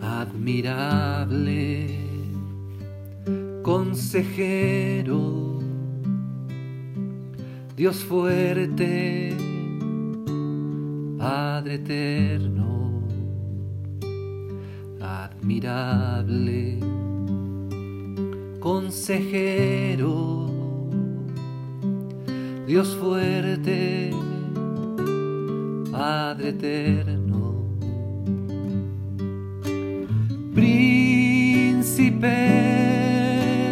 Admirable consejero, Dios fuerte, Padre eterno, admirable consejero, Dios fuerte, Padre eterno, príncipe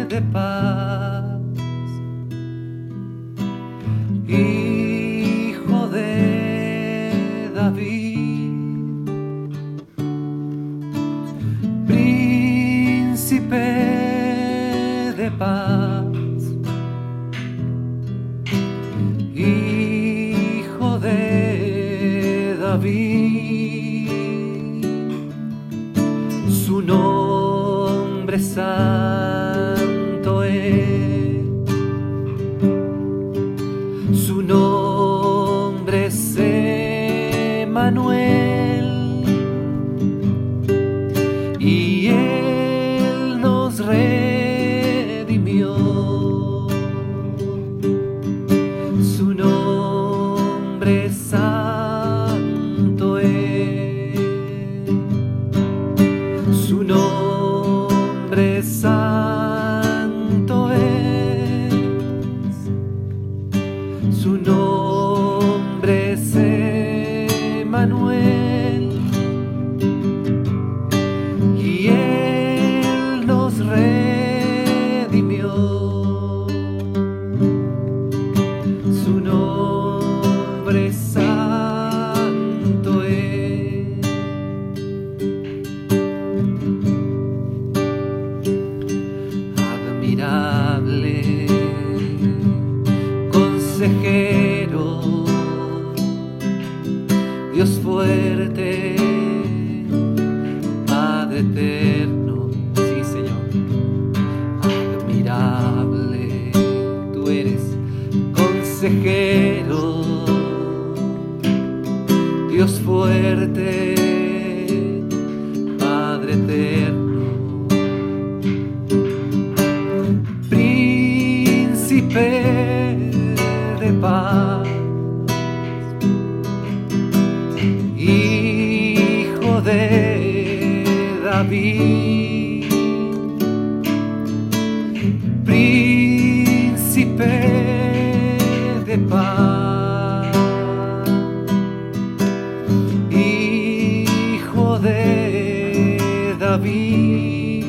de paz, hijo de David, príncipe de paz. Su nombre santo es, su nombre es Emmanuel, y él nos redimió. Su nombre santo nombre consejero, Dios fuerte, Padre eterno, sí Señor. Admirable, tú eres consejero, Dios fuerte, de David. Príncipe de paz, hijo de David,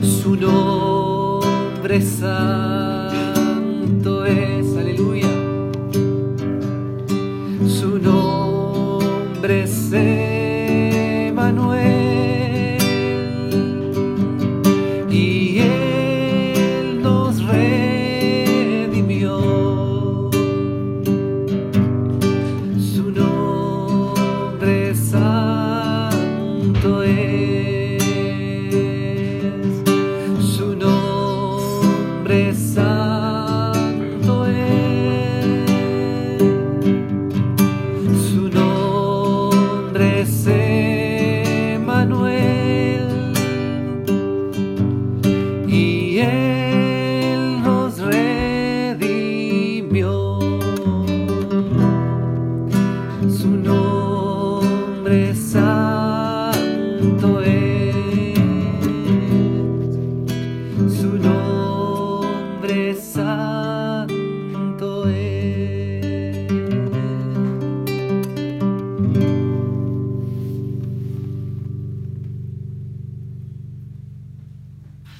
su nombre santo es, nombre